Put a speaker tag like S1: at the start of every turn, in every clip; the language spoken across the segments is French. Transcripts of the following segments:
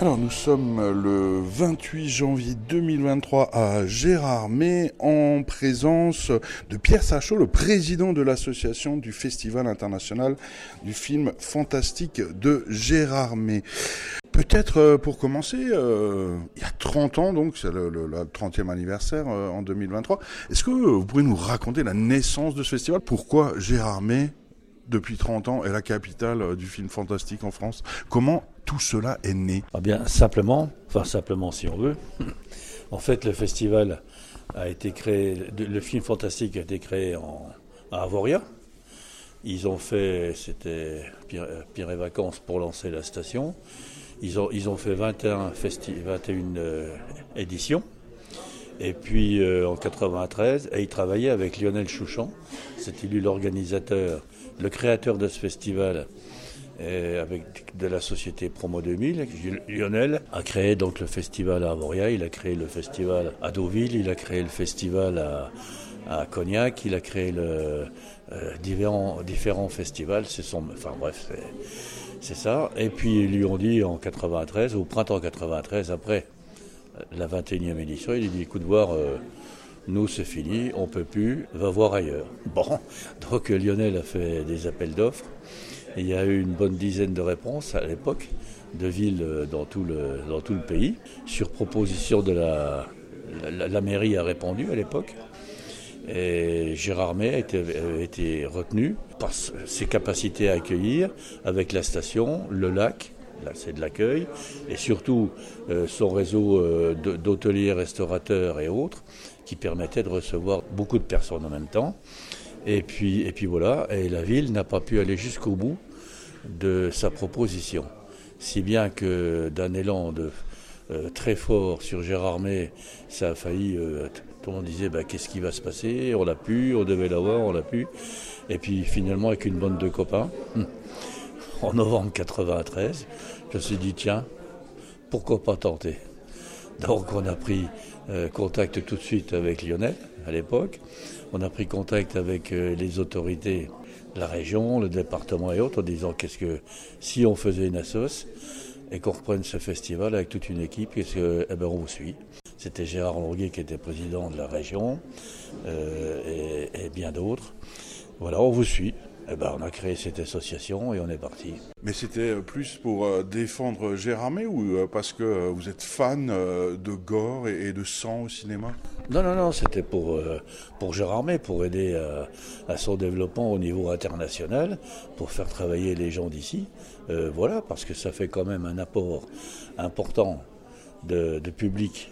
S1: Alors nous sommes le 28 janvier 2023 à Gérardmer en présence de Pierre Sachot, le président de l'association du Festival international du film fantastique de Gérardmer. Peut-être euh, pour commencer, euh, il y a 30 ans, donc c'est le, 30e anniversaire euh, en 2023, est-ce que vous pourriez nous raconter la naissance de ce festival? Pourquoi Gérardmer depuis 30 ans est la capitale du film fantastique en France? Comment tout cela est né
S2: ah Bien, simplement, enfin simplement si on veut. En fait, le festival a été créé, le film fantastique a été créé en, à Avoria. Ils ont fait, c'était Pire, et Vacances pour lancer la station. Ils ont, fait 21, 21 euh, éditions. Et puis euh, en 93, et ils travaillaient avec Lionel Chouchan. C'était lui l'organisateur, le créateur de ce festival avec de la société Promo 2000. Lionel a créé donc le festival à Avoria, il a créé le festival à Deauville, il a créé le festival à, Cognac, il a créé le, euh, différents, festivals. Enfin bref, c'est ça. Et puis ils lui ont dit en 93, au printemps 93, après la 21e édition, il lui dit écoute voir. Euh, nous c'est fini, on peut plus, va voir ailleurs. Bon, donc Lionel a fait des appels d'offres il y a eu une bonne dizaine de réponses à l'époque de villes euh, dans tout le, dans tout le pays. Sur proposition de la, la, mairie a répondu à l'époque. Et Gérard May a été, a été, retenu par ses capacités à accueillir avec la station, le lac, là c'est de l'accueil, et surtout euh, son réseau euh, d'hôteliers, restaurateurs et autres qui permettait de recevoir beaucoup de personnes en même temps. Et puis, et puis voilà, et la ville n'a pas pu aller jusqu'au bout de sa proposition. Si bien que d'un élan euh, très fort sur Gérard May, ça a failli. Euh, tout le monde disait bah, qu'est-ce qui va se passer? On l'a pu, on devait l'avoir, on l'a pu. Et puis finalement, avec une bande de copains, en novembre 93, je me suis dit tiens, pourquoi pas tenter? Donc on a pris euh, contact tout de suite avec Lionel à l'époque. On a pris contact avec les autorités la région, le département et autres en disant qu'est-ce que si on faisait une assoce et qu'on reprenne ce festival avec toute une équipe, qu'est-ce que eh ben on vous suit. C'était Gérard Longuet qui était président de la région euh, et, bien d'autres. Voilà, on vous suit. Eh ben, on a créé cette association et on est parti.
S1: Mais c'était plus pour euh, défendre Gérardmer ou euh, parce que vous êtes fan de gore et de sang au cinéma?
S2: Non, non, non, c'était pour, euh, pour Gérardmer, pour aider à, son développement au niveau international, pour faire travailler les gens d'ici. Euh, voilà, parce que ça fait quand même un apport important de, public.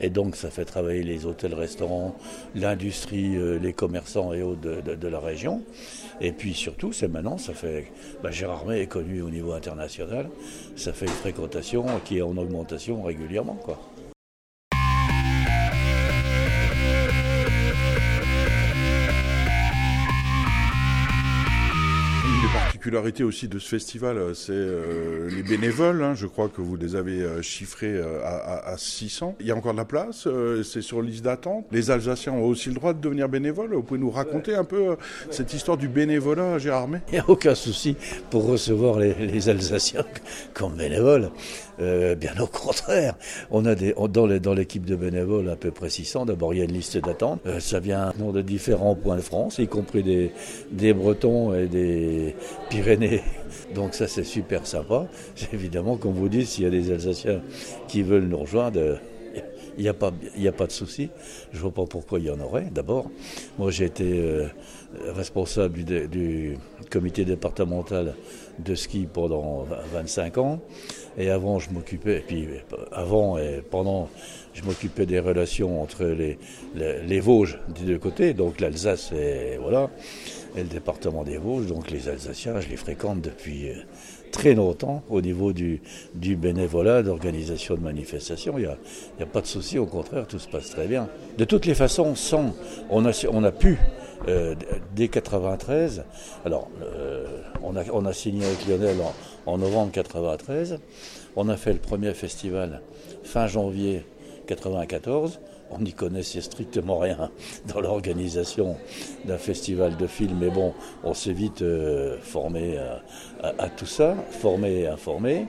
S2: Et donc ça fait travailler les hôtels, restaurants, l'industrie, euh, les commerçants et autres de, la région. Et puis surtout, c'est maintenant, ça fait. Bah, Gérardmer est connu au niveau international. Ça fait une fréquentation qui est en augmentation régulièrement. Quoi.
S1: Particularité aussi de ce festival, euh, c'est euh, les bénévoles. Hein. je crois que vous les avez euh, chiffrés à, 600. Il y a encore de la place. c'est sur liste d'attente. Les Alsaciens ont aussi le droit de devenir bénévoles. Vous pouvez nous raconter un peu cette histoire du bénévolat à Gérardmer
S2: Il n'y a aucun souci pour recevoir les, Alsaciens comme bénévoles. Bien au contraire, on a des, dans l'équipe de bénévoles à peu près 600. D'abord, il y a une liste d'attente. ça vient de différents points de France, y compris des, des Bretons et des Pyrénées. Donc ça c'est super sympa. Évidemment, comme vous dites, s'il y a des Alsaciens qui veulent nous rejoindre, il n'y a, pas, a pas de souci. Je ne vois pas pourquoi il y en aurait. D'abord, moi j'ai été euh, responsable du, comité départemental de ski pendant 25 ans. Et avant, je m'occupais, puis avant et pendant, je m'occupais des relations entre les, les, Vosges des deux côtés, donc l'Alsace et voilà, et le département des Vosges. Donc les Alsaciens, je les fréquente depuis euh, très longtemps au niveau du, bénévolat, d'organisation de manifestations. Il n'y a, pas de souci, au contraire, tout se passe très bien. De toutes les façons, on, a, pu, euh, dès 93, alors euh, on, a, on a signé avec Lionel en, en novembre 93, on a fait le premier festival fin janvier 94 on n'y connaissait strictement rien dans l'organisation d'un festival de films, mais bon, on s'est vite euh, formé à, tout ça, formé et informé.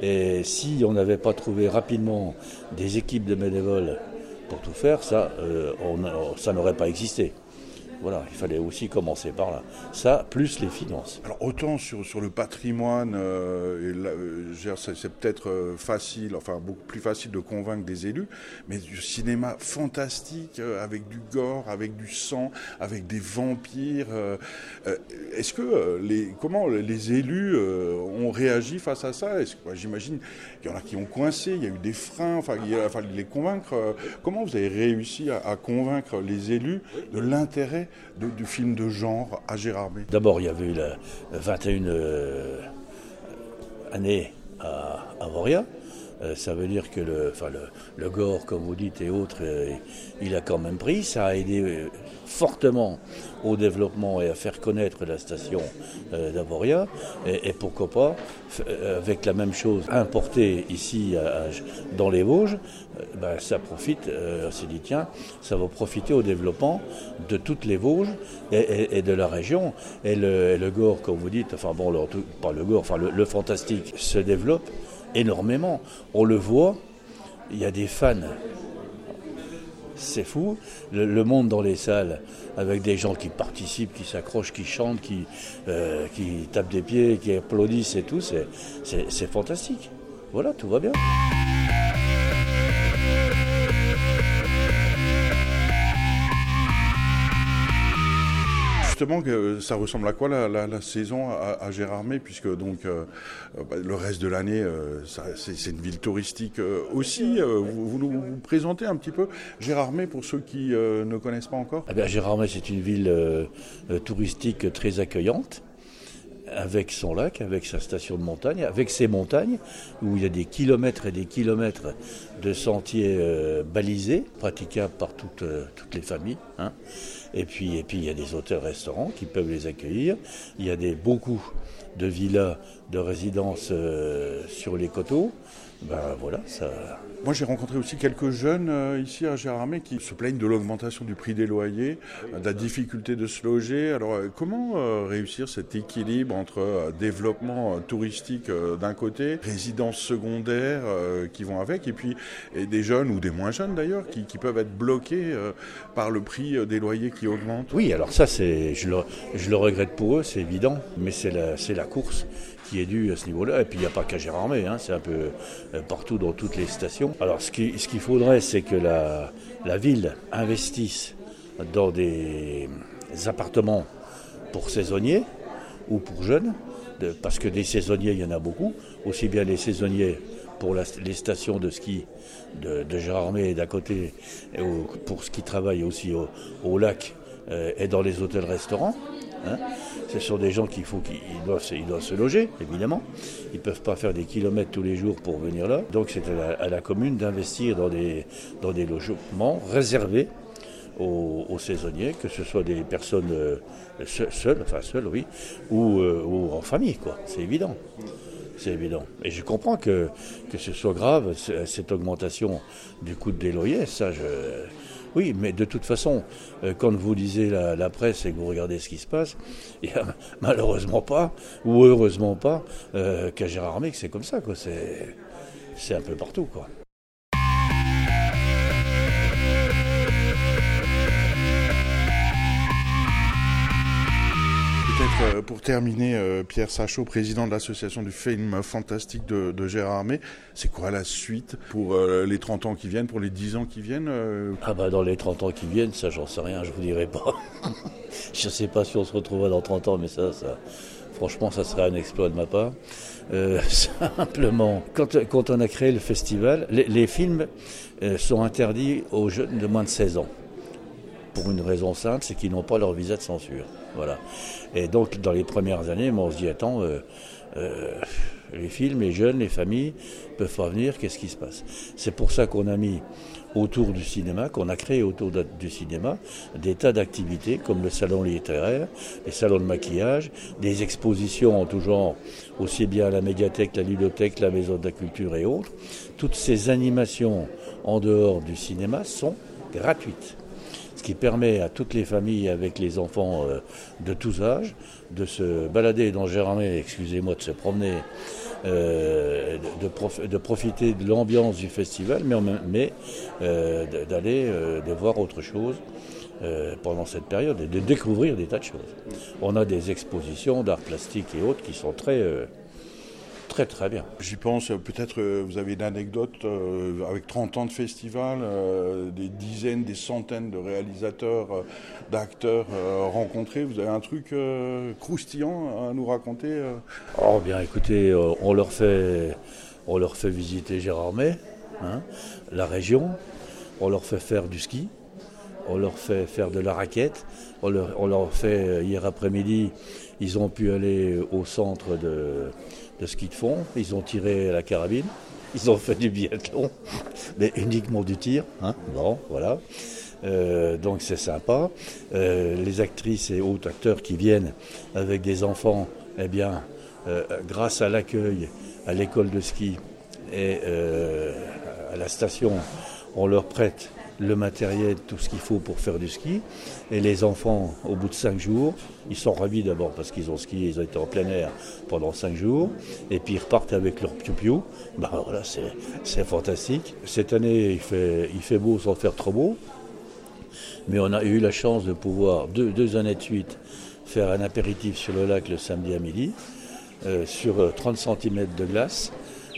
S2: Et si on n'avait pas trouvé rapidement des équipes de bénévoles pour tout faire, ça, euh, ça n'aurait pas existé. Voilà, il fallait aussi commencer par là. Ça, plus les finances.
S1: Alors autant sur, sur le patrimoine, euh, euh, c'est peut-être euh, facile, enfin beaucoup plus facile de convaincre des élus, mais du cinéma fantastique, avec du gore, avec du sang, avec des vampires. Est-ce que les, comment les élus ont réagi face à ça? J'imagine qu'il y en a qui ont coincé, il y a eu des freins, enfin il a fallu les convaincre. Comment vous avez réussi à convaincre les élus de l'intérêt du film de genre à Gérardmer
S2: D'abord, il y avait la 21 euh, années à Avoria. Euh, ça veut dire que le, enfin le, gore, comme vous dites, et autres, euh, il a quand même pris. Ça a aidé fortement au développement et à faire connaître la station d'Avoria. Et, pourquoi pas, avec la même chose importée ici dans les Vosges, ben, ça profite, on s'est dit tiens, ça va profiter au développement de toutes les Vosges et, de la région. Et le, le, gore, comme vous dites, enfin bon, pas le gore, enfin le fantastique se développe énormément. On le voit, il y a des fans. C'est fou. Le, monde dans les salles, avec des gens qui participent, qui s'accrochent, qui chantent, qui, euh, qui tapent des pieds, qui applaudissent et tout, c'est fantastique. Voilà, tout va bien.
S1: Justement, que ça ressemble à quoi la, saison à, Gérardmer, puisque donc euh, bah, le reste de l'année, euh, c'est une ville touristique euh, aussi. Vous, nous présentez un petit peu Gérardmer pour ceux qui ne connaissent pas encore?
S2: Eh bien, Gérardmer, c'est une ville touristique très accueillante avec son lac, avec sa station de montagne, avec ses montagnes, où il y a des kilomètres et des kilomètres de sentiers balisés, praticables par toutes, toutes les familles. Hein. Et puis, et puis il y a des hôtels-restaurants qui peuvent les accueillir. Il y a beaucoup de villas de résidence euh, sur les coteaux. Ben voilà, ça.
S1: Moi, j'ai rencontré aussi quelques jeunes euh, ici à Gérardmer qui se plaignent de l'augmentation du prix des loyers, de la difficulté de se loger. Alors, euh, comment réussir cet équilibre entre développement touristique d'un côté, résidences secondaires qui vont avec, et puis et des jeunes ou des moins jeunes d'ailleurs qui, qui, peuvent être bloqués par le prix des loyers qui augmentent?
S2: Oui, alors ça, c'est, je, le, je le regrette pour eux, c'est évident, mais c'est la, c'est la course qui est due à ce niveau-là. Et puis il n'y a pas qu'à Gérardmer, hein, c'est un peu euh, partout dans toutes les stations. Alors ce qu'il ce faudrait, c'est que la, la ville investisse dans des appartements pour saisonniers ou pour jeunes, parce que des saisonniers, il y en a beaucoup, aussi bien les saisonniers pour les stations de ski de, de Gérardmer d'à côté, et pour ce qui travaille aussi au, lac euh, et dans les hôtels-restaurants. Hein. Ce sont des gens qu'il faut qu'ils doivent, se loger, évidemment. Ils ne peuvent pas faire des kilomètres tous les jours pour venir là. Donc c'est à, la, commune d'investir dans des, logements réservés aux, saisonniers, que ce soit des personnes euh, seules, enfin seules, oui, ou, euh, ou en famille, quoi. C'est évident c'est évident. Et je comprends que, que ce soit grave, cette augmentation du coût des loyers, ça je... Oui, mais de toute façon, euh, quand vous lisez la, presse et que vous regardez ce qui se passe, il n'y a malheureusement pas, ou heureusement pas, euh, qu'à Gérardmer que c'est comme ça. C'est un peu partout. Quoi.
S1: Euh, pour terminer, euh, Pierre Sachot, président de l'association du film fantastique de, de Gérardmer, c'est quoi la suite pour euh, les 30 ans qui viennent, pour les 10 ans qui viennent
S2: Ah bah dans les 30 ans qui viennent, ça j'en sais rien, je vous dirai pas. je sais pas si on se retrouvera dans 30 ans, mais ça, ça franchement, ça serait un exploit de ma part. simplement, quand, on a créé le festival, les films sont interdits aux jeunes de moins de 16 ans pour une raison simple, c'est qu'ils n'ont pas leur visa de censure. Voilà. Et donc, dans les premières années, on se dit, attends, euh, euh, les films, les jeunes, les familles peuvent pas venir, qu'est-ce qui se passe? C'est pour ça qu'on a mis autour du cinéma, qu'on a créé autour du cinéma, des tas d'activités comme le salon littéraire, les salons de maquillage, des expositions en tout genre, aussi bien la médiathèque, la bibliothèque, la maison de la culture et autres. Toutes ces animations en dehors du cinéma sont gratuites. Ce qui permet à toutes les familles avec les enfants euh, de tous âges de se balader dans Gérardmer, excusez-moi, de se promener, euh, de, profiter de l'ambiance du festival, mais, euh, d'aller de voir autre chose. pendant cette période et de découvrir des tas de choses. On a des expositions d'art plastique et autres qui sont très, Très très bien.
S1: J'y pense, peut-être euh, vous avez une anecdote euh, avec 30 ans de festival, euh, des dizaines, des centaines de réalisateurs, d'acteurs rencontrés. Vous avez un truc croustillant à nous raconter
S2: Oh bien écoutez, on leur fait, on leur fait visiter Gérardmer, hein, la région, on leur fait faire du ski, on leur fait faire de la raquette, on leur, on leur fait hier après-midi, ils ont pu aller au centre de de ski de fond, ils ont tiré la carabine, ils ont fait du biathlon, mais uniquement du tir. Hein bon, voilà. Euh, donc c'est sympa. Euh, les actrices et autres acteurs qui viennent avec des enfants, eh bien, euh, grâce à l'accueil à l'école de ski et à la station, on leur prête le matériel, tout ce qu'il faut pour faire du ski. Et les enfants, au bout de cinq jours, ils sont ravis d'abord parce qu'ils ont skié, ils ont été en plein air pendant cinq jours. Et puis ils repartent avec leur piou-piou. Ben voilà, c'est fantastique. Cette année, il fait, beau sans faire trop beau. Mais on a eu la chance de pouvoir, deux, années de suite, faire un apéritif sur le lac le samedi à midi, euh, sur 30 cm de glace,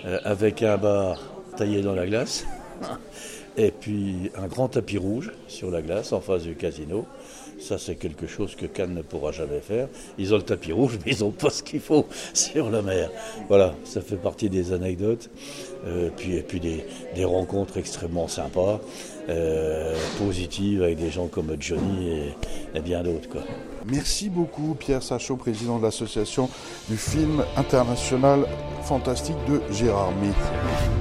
S2: euh, avec un bar taillé dans la glace. Et puis un grand tapis rouge sur la glace en face du casino. Ça, c'est quelque chose que Cannes ne pourra jamais faire. Ils ont le tapis rouge, mais ils n'ont pas ce qu'il faut sur la mer. Voilà, ça fait partie des anecdotes. Euh, puis, et puis des, rencontres extrêmement sympas, euh, positives, avec des gens comme Johnny et, bien d'autres.
S1: Merci beaucoup, Pierre Sachot, président de l'association du film international fantastique de Gérard Merci.